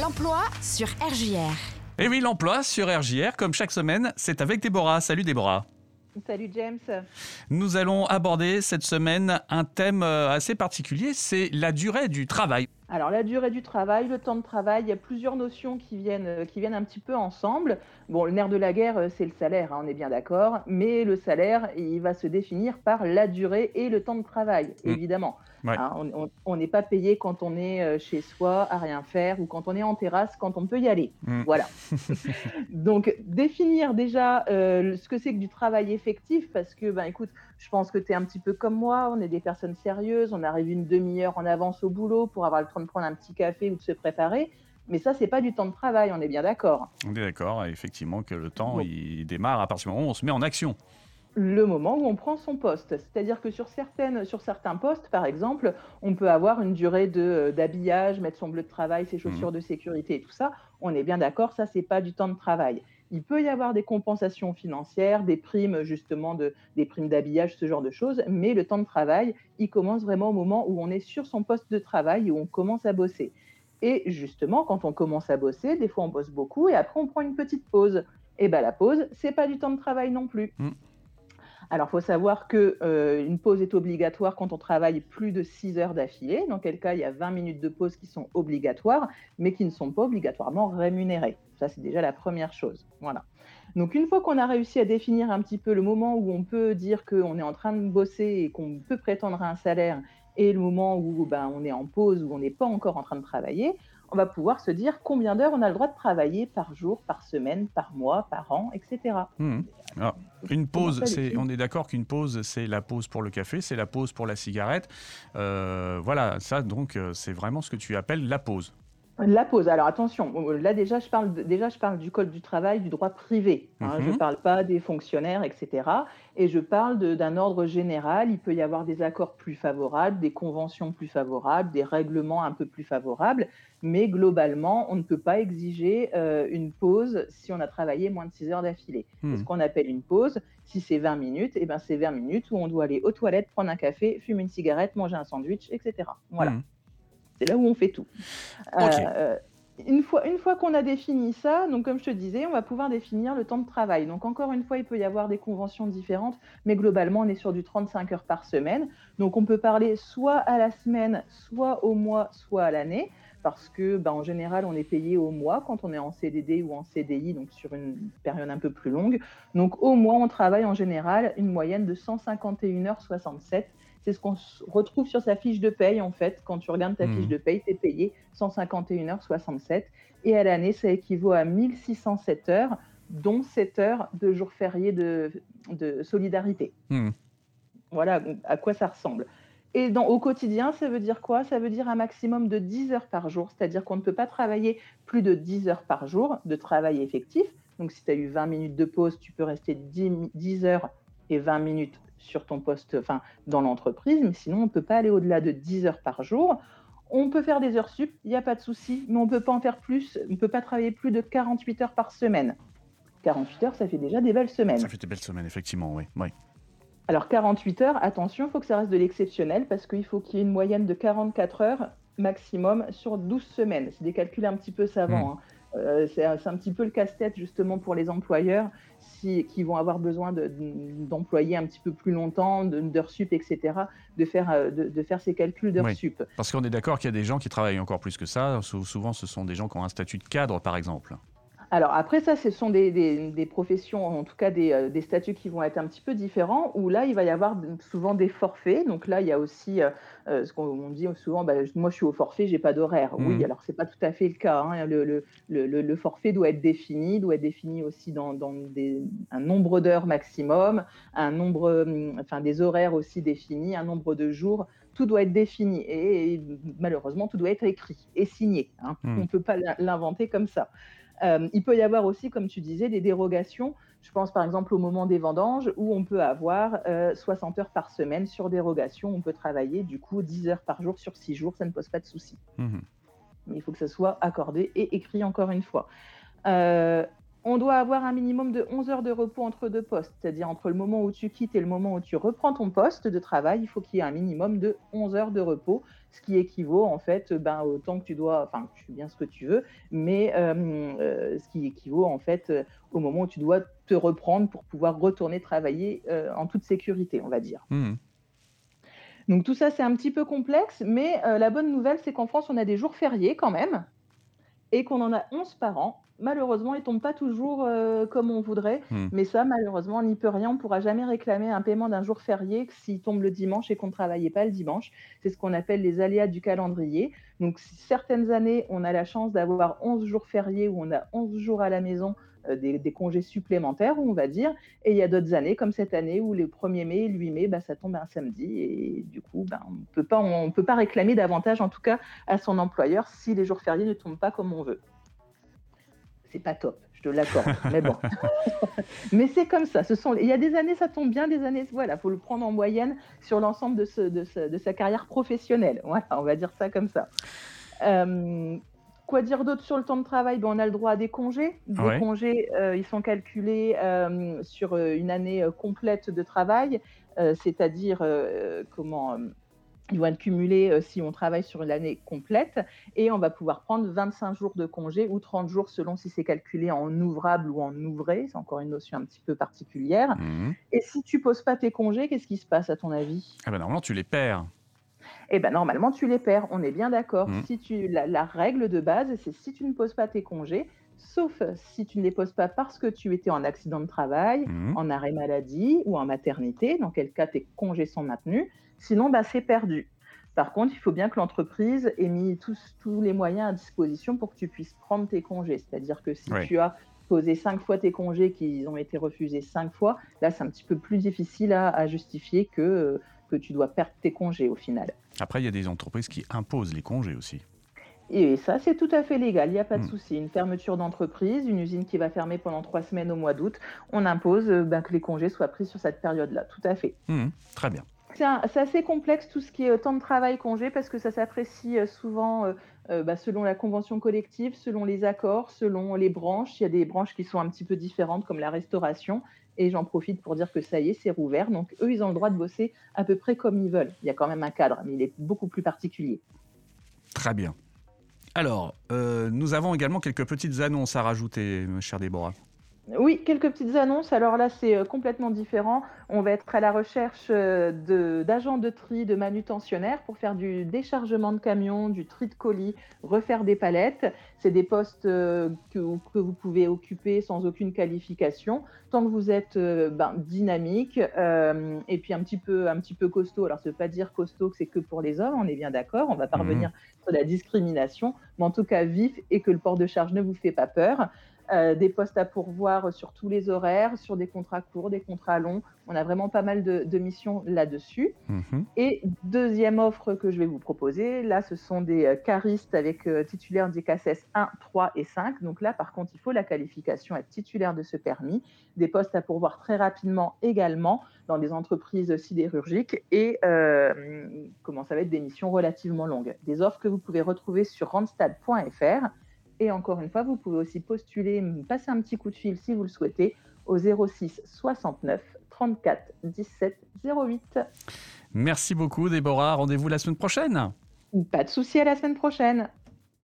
L'emploi sur RJR. Et oui, l'emploi sur RJR, comme chaque semaine, c'est avec Déborah. Salut Déborah. Salut James. Nous allons aborder cette semaine un thème euh, assez particulier, c'est la durée du travail. Alors la durée du travail, le temps de travail, il y a plusieurs notions qui viennent, euh, qui viennent un petit peu ensemble. Bon, le nerf de la guerre, euh, c'est le salaire, hein, on est bien d'accord, mais le salaire, il va se définir par la durée et le temps de travail, Mm. évidemment. Ouais. Hein, on- n'est pas payé quand on est euh, chez soi à rien faire ou quand on est en terrasse quand on peut y aller. Mm. Voilà. Donc définir déjà euh, ce que c'est que du travail effectif, parce que, ben écoute, je pense que tu es un petit peu comme moi, on est des personnes sérieuses, on arrive une demi-heure en avance au boulot pour avoir le de prendre un petit café ou de se préparer. Mais ça, c'est pas du temps de travail, on est bien d'accord. On est d'accord, effectivement, que le temps, Bon. il démarre à partir du moment où on se met en action. Le moment où on prend son poste. C'est-à-dire que sur, certaines, sur certains postes, par exemple, on peut avoir une durée de, euh, d'habillage, mettre son bleu de travail, ses chaussures de sécurité et tout ça. On est bien d'accord, ça, c'est pas du temps de travail. Il peut y avoir des compensations financières, des primes, justement, de, des primes d'habillage, ce genre de choses, mais le temps de travail, il commence vraiment au moment où on est sur son poste de travail, où on commence à bosser. Et justement, quand on commence à bosser, des fois on bosse beaucoup et après on prend une petite pause. Et ben la pause, c'est pas du temps de travail non plus. Mm. Alors, il faut savoir que euh, pause est obligatoire quand on travaille plus de 6 heures d'affilée. Dans quel cas, il y a 20 minutes de pause qui sont obligatoires, mais qui ne sont pas obligatoirement rémunérées. Ça, c'est déjà la première chose. Voilà. Donc, une fois qu'on a réussi à définir un petit peu le moment où on peut dire qu'on est en train de bosser et qu'on peut prétendre à un salaire, et le moment où ben, on est en pause, où on n'est pas encore en train de travailler, on va pouvoir se dire combien d'heures on a le droit de travailler par jour, par semaine, par mois, par an, etc. Alors, une pause, c'est, on est d'accord qu'une pause, c'est la pause pour le café, c'est la pause pour la cigarette. Euh, voilà, ça, donc, euh, c'est vraiment ce que tu appelles la pause. La pause. Alors attention, là déjà je parle de- déjà je parle du code du travail, du droit privé. hein. Mhm. Je ne parle pas des fonctionnaires, etc. Et je parle d'un ordre général. Il peut y avoir des accords plus favorables, des conventions plus favorables, des règlements un peu plus favorables. Mais globalement, on ne peut pas exiger euh, une pause si on a travaillé moins de 6 heures d'affilée. Mhm. Ce qu'on appelle une pause, si c'est 20 minutes, et ben c'est 20 minutes où on doit aller aux toilettes, prendre un café, fumer une cigarette, manger un sandwich, etc. Voilà. Mhm. C'est là où on fait tout. Ok. Euh, une fois, une fois qu'on a défini ça, donc comme je te disais, on va pouvoir définir le temps de travail. Donc encore une fois, il peut y avoir des conventions différentes, mais globalement, on est sur du 35 heures par semaine. Donc on peut parler soit à la semaine, soit au mois, soit à l'année, parce que ben, en général, on est payé au mois quand on est en CDD ou en CDI, donc sur une période un peu plus longue. Donc au mois, on travaille en général une moyenne de 151 heures 67. C'est ce qu'on retrouve sur sa fiche de paye, en fait. Quand tu regardes ta Mhm. fiche de paye, tu es payé 151 heures 67. Et à l'année, ça équivaut à 1607 heures, dont 7 heures de jours fériés de, de solidarité. Mhm. Voilà à quoi ça ressemble. Et dans, au quotidien, ça veut dire quoi? Ça veut dire un maximum de 10 heures par jour, c'est-à-dire qu'on ne peut pas travailler plus de 10 heures par jour de travail effectif. Donc si tu as eu 20 minutes de pause, tu peux rester 10, mi- 10 heures et 20 minutes sur ton poste, enfin dans l'entreprise, mais sinon on ne peut pas aller au-delà de 10 heures par jour. On peut faire des heures sup, il n'y a pas de souci, mais on ne peut pas en faire plus, on ne peut pas travailler plus de 48 heures par semaine. 48 heures, ça fait déjà des belles semaines. Ça fait des belles semaines, effectivement, oui. oui. Alors 48 heures, attention, il faut que ça reste de l'exceptionnel parce qu'il faut qu'il y ait une moyenne de 44 heures maximum sur 12 semaines. C'est des calculs un petit peu savants. hein. Euh, c'est un petit peu le casse-tête justement pour les employeurs si, qui vont avoir besoin de- d'employer un petit peu plus longtemps, de- d'heures sup, etc., de faire, euh, de, de faire ces calculs d'heures Oui. sup. Parce qu'on est d'accord qu'il y a des gens qui travaillent encore plus que ça. Sou- Souvent, ce sont des gens qui ont un statut de cadre, par exemple. Alors après ça, ce sont des, des- des professions, en tout cas des, euh, des statuts qui vont être un petit peu différents, où là, il va y avoir souvent des forfaits. Donc là, il y a aussi euh, euh, ce qu'on on dit souvent, bah, moi je suis au forfait, j'ai pas d'horaire. Mhm. Oui, alors c'est pas tout à fait le cas. hein. Le, le- le- le- le forfait doit être défini, doit être défini aussi dans, un nombre d'heures maximum, un nombre, enfin des horaires aussi définis, un nombre de jours. Tout doit être défini et, et malheureusement tout doit être écrit et signé. hein. Mhm. On ne peut pas l'inventer comme ça. Euh, il peut y avoir aussi, comme tu disais, des dérogations. Je pense par exemple au moment des vendanges où on peut avoir euh, 60 heures par semaine sur dérogation. On peut travailler du coup 10 heures par jour sur 6 jours, ça ne pose pas de souci. Mhm. Mais il faut que ça soit accordé et écrit encore une fois. Euh, on doit avoir un minimum de 11 heures de repos entre deux postes, c'est-à-dire entre le moment où tu quittes et le moment où tu reprends ton poste de travail, il faut qu'il y ait un minimum de 11 heures de repos, ce qui équivaut en fait ben, au temps que tu dois, enfin tu fais bien ce que tu veux, mais euh, euh, ce qui équivaut en fait euh, au moment où tu dois te reprendre pour pouvoir retourner travailler en toute sécurité, on va dire. Mmh. Donc tout ça c'est un petit peu complexe, mais la bonne nouvelle c'est qu'en France on a des jours fériés quand même et qu'on en a 11 par an malheureusement, ils ne tombent pas toujours euh, comme on voudrait. Hmm. Mais ça, malheureusement, on n'y peut rien. On ne pourra jamais réclamer un paiement d'un jour férié s'il tombe le dimanche et qu'on ne travaillait pas le dimanche. C'est ce qu'on appelle les aléas du calendrier. Donc, certaines années, on a la chance d'avoir 11 jours fériés où on a 11 jours à la maison, euh, des, congés supplémentaires, on va dire. Et il y a d'autres années, comme cette année, où le 1er mai et le 8 mai, bah, ça tombe un samedi. Et du coup, bah, on ne peut pas réclamer davantage, en tout cas, à son employeur si les jours fériés ne tombent pas comme on veut c'est pas top, je te l'accorde. mais bon. mais c'est comme ça. Ce sont... Il y a des années, ça tombe bien, des années, voilà, faut le prendre en moyenne sur l'ensemble de, de, sa carrière professionnelle. Voilà, on va dire ça comme ça. Euh, quoi dire d'autre sur le temps de travail? Ben, On a le droit à des congés. Des congés, euh, ils sont calculés euh, sur une année complète de travail, c'est-à-dire comment ils vont être cumulés euh, si on travaille sur l'année complète et on va pouvoir prendre 25 jours de congé ou 30 jours selon si c'est calculé en ouvrable ou en ouvré. C'est encore une notion un petit peu particulière. Mmh. Et si tu poses pas tes congés, qu'est-ce qui se passe à ton avis? Ah ben Normalement, tu les perds. Eh ben normalement, tu les perds. On est bien d'accord. Mmh. Si tu, la, règle de base, c'est si tu ne poses pas tes congés, sauf si tu ne les poses pas parce que tu étais en accident de travail, mmh. en arrêt maladie ou en maternité, dans quel cas tes congés sont maintenus. Sinon, bah, c'est perdu. Par contre, il faut bien que l'entreprise ait mis tous, les moyens à disposition pour que tu puisses prendre tes congés. C'est-à-dire que si tu as posé cinq fois tes congés qui ont été refusés cinq fois, là, c'est un petit peu plus difficile à, justifier que, euh, que tu dois perdre tes congés au final. Après, il y a des entreprises qui imposent les congés aussi. Et ça, c'est tout à fait légal, il n'y a pas de hmm. souci. Une fermeture d'entreprise, une usine qui va fermer pendant trois semaines au mois d'août, on impose euh, ben, que les congés soient pris sur cette période-là, tout à fait. Hmm, très bien. C'est assez complexe tout ce qui est temps de travail, congé, parce que ça s'apprécie euh, souvent euh, bah, selon la convention collective, selon les accords, selon les branches. Il y a des branches qui sont un petit peu différentes, comme la restauration. Et j'en profite pour dire que ça y est, c'est rouvert. Donc eux, ils ont le droit de bosser à peu près comme ils veulent. Il y a quand même un cadre, mais il est beaucoup plus particulier. Très bien. Alors, nous avons également quelques petites annonces à rajouter, chère Déborah. Oui, quelques petites annonces. Alors là, c'est euh, complètement différent. On va être à la recherche euh, d'agents de, tri, de manutentionnaires pour faire du déchargement de camions, du tri de colis, refaire des palettes. C'est des postes euh, que, vous pouvez occuper sans aucune qualification, tant que vous êtes ben, dynamique et puis un petit peu, un petit peu costaud. Alors, ça ne veut pas dire costaud que c'est que pour les hommes, on est bien d'accord. On va pas mmh sur la discrimination, mais en tout cas vif et que le port de charge ne vous fait pas peur. Euh, des postes à pourvoir sur tous les horaires, sur des contrats courts, des contrats longs. On a vraiment pas mal de, missions là-dessus. Mhm. Et deuxième offre que je vais vous proposer, là, ce sont des euh, caristes avec euh, titulaire d'ICASS 1, 3 et 5. Donc là, par contre, il faut la qualification être titulaire de ce permis. Des postes à pourvoir très rapidement également dans des entreprises sidérurgiques et comment ça va être des missions relativement longues. Des offres que vous pouvez retrouver sur randstad.fr. Et encore une fois, vous pouvez aussi postuler, passer un petit coup de fil si vous le souhaitez au 06 69 34 17 08. Merci beaucoup Déborah, rendez-vous la semaine prochaine. Pas de souci à la semaine prochaine.